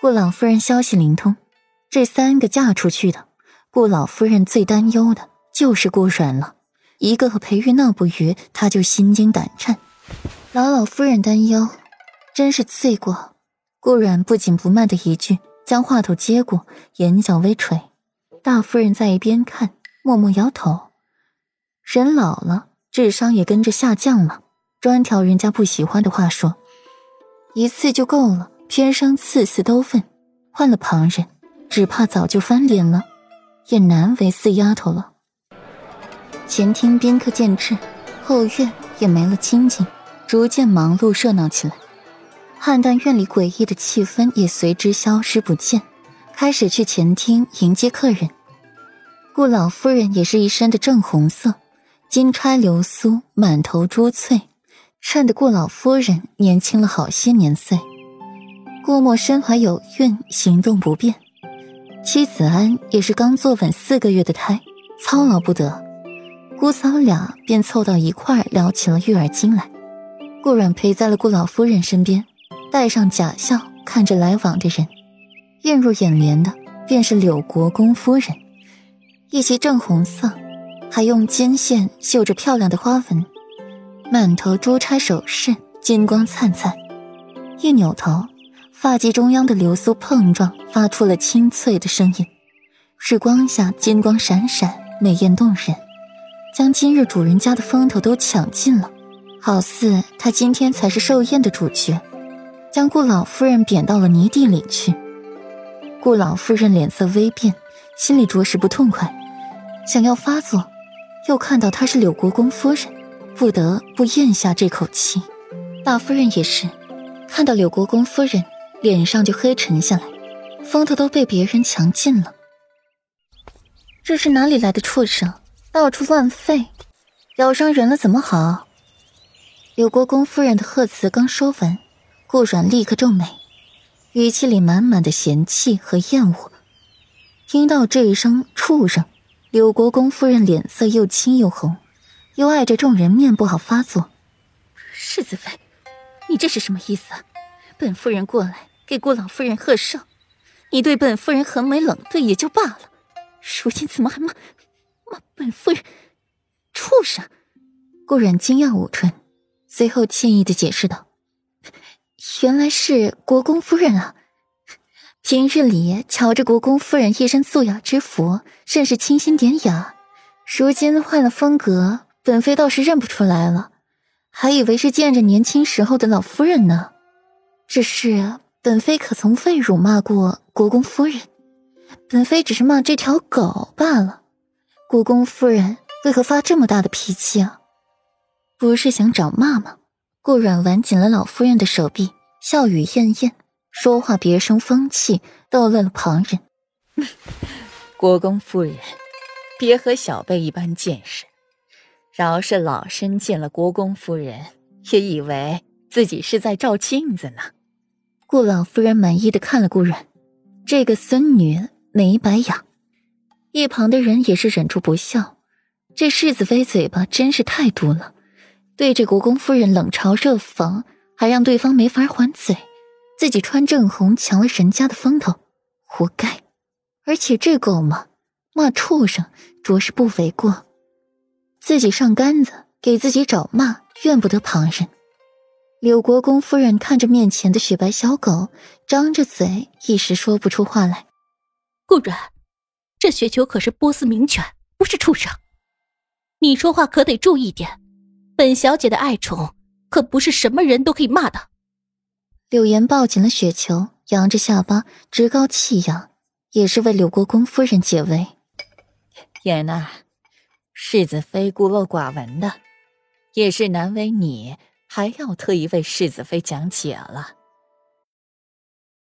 顾老夫人消息灵通，这三个嫁出去的，顾老夫人最担忧的就是顾软了。一个和裴玉闹不愉，她就心惊胆颤。老老夫人担忧，真是罪过。顾软不紧不慢的一句，将话头接过，眼角微垂。大夫人在一边看，默默摇头。人老了，智商也跟着下降了，专挑人家不喜欢的话说，一次就够了。偏生次次都问，换了旁人，只怕早就翻脸了，也难为四丫头了。前厅宾客渐至，后院也没了清静，逐渐忙碌热闹起来。汉淡院里诡异的气氛也随之消失不见，开始去前厅迎接客人。顾老夫人也是一身的正红色，金钗流苏，满头珠翠，衬得顾老夫人年轻了好些年岁。顾墨身怀有孕，行动不便。妻子安也是刚坐稳四个月的胎，操劳不得。姑嫂俩便凑到一块聊起了育儿经来。顾阮陪在了顾老夫人身边，带上假笑看着来往的人。映入眼帘的便是柳国公夫人，一袭正红色，还用金线绣着漂亮的花纹，满头珠钗首饰，金光灿灿。一扭头。发髻中央的流苏碰撞，发出了清脆的声音。日光下，金光闪闪，美艳动人，将今日主人家的风头都抢尽了，好似他今天才是寿宴的主角，将顾老夫人贬到了泥地里去。顾老夫人脸色微变，心里着实不痛快，想要发作，又看到她是柳国公夫人，不得不咽下这口气。大夫人也是，看到柳国公夫人。脸上就黑沉下来，风头都被别人抢尽了。这是哪里来的畜生，到处乱吠，咬伤人了怎么好？柳国公夫人的贺词刚说完，顾阮立刻皱眉，语气里满满的嫌弃和厌恶。听到这一声“畜生”，柳国公夫人脸色又青又红，又碍着众人面不好发作。世子妃，你这是什么意思？本夫人过来。给顾老夫人贺寿，你对本夫人横眉冷对也就罢了，如今怎么还骂骂本夫人畜生？顾然惊讶捂唇，随后歉意的解释道：“原来是国公夫人啊！平日里瞧着国公夫人一身素雅之服，甚是清新典雅，如今换了风格，本妃倒是认不出来了，还以为是见着年轻时候的老夫人呢。只是……”本妃可从未辱骂过国公夫人，本妃只是骂这条狗罢了。国公夫人为何发这么大的脾气啊？不是想找骂吗？顾阮挽紧了老夫人的手臂，笑语艳艳，说话别生风气，逗乐了旁人。国公夫人，别和小辈一般见识。饶是老身见了国公夫人，也以为自己是在照镜子呢。顾老夫人满意的看了顾阮，这个孙女没白养。一旁的人也是忍住不笑，这世子妃嘴巴真是太毒了，对着国公夫人冷嘲热讽，还让对方没法还嘴，自己穿正红抢了人家的风头，活该。而且这狗嘛，骂畜生着实不为过，自己上杆子给自己找骂，怨不得旁人。柳国公夫人看着面前的雪白小狗，张着嘴，一时说不出话来。顾然，这雪球可是波斯名犬，不是畜生。你说话可得注意点，本小姐的爱宠可不是什么人都可以骂的。柳岩抱紧了雪球，扬着下巴，趾高气扬，也是为柳国公夫人解围。言呐，世子妃孤陋寡闻的，也是难为你。还要特意为世子妃讲解了。